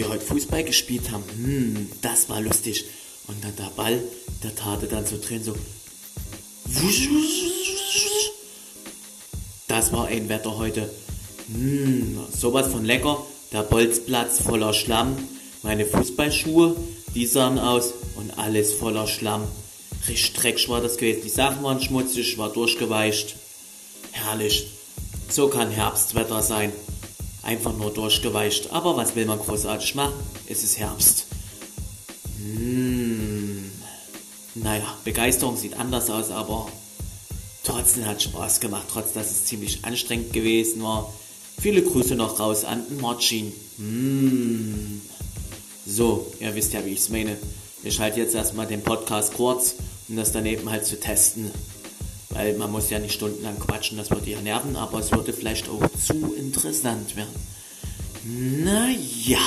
wir heute Fußball gespielt haben, hm, das war lustig. Und dann der Ball, der tate dann so drin so. Das war ein Wetter heute. Hm, sowas von lecker. Der Bolzplatz voller Schlamm. Meine Fußballschuhe, die sahen aus und alles voller Schlamm. Richtig dreckig war das gewesen. Die Sachen waren schmutzig, war durchgeweicht. Herrlich. So kann Herbstwetter sein. Einfach nur durchgeweicht. Aber was will man großartig machen? Es ist Herbst. Hm. Naja, Begeisterung sieht anders aus, aber trotzdem hat Spaß gemacht, trotz dass es ziemlich anstrengend gewesen war. Viele Grüße noch raus an Marcin. Hm. So, ihr wisst ja, wie ich es meine. Ich halte jetzt erstmal den Podcast kurz, um das daneben halt zu testen. Weil man muss ja nicht stundenlang quatschen, das würde ja nerven, aber es würde vielleicht auch zu interessant werden. Naja.